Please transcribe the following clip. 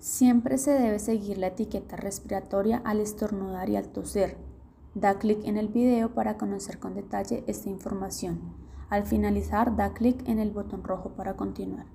Siempre se debe seguir la etiqueta respiratoria al estornudar y al toser. Da clic en el video para conocer con detalle esta información. Al finalizar, da clic en el botón rojo para continuar.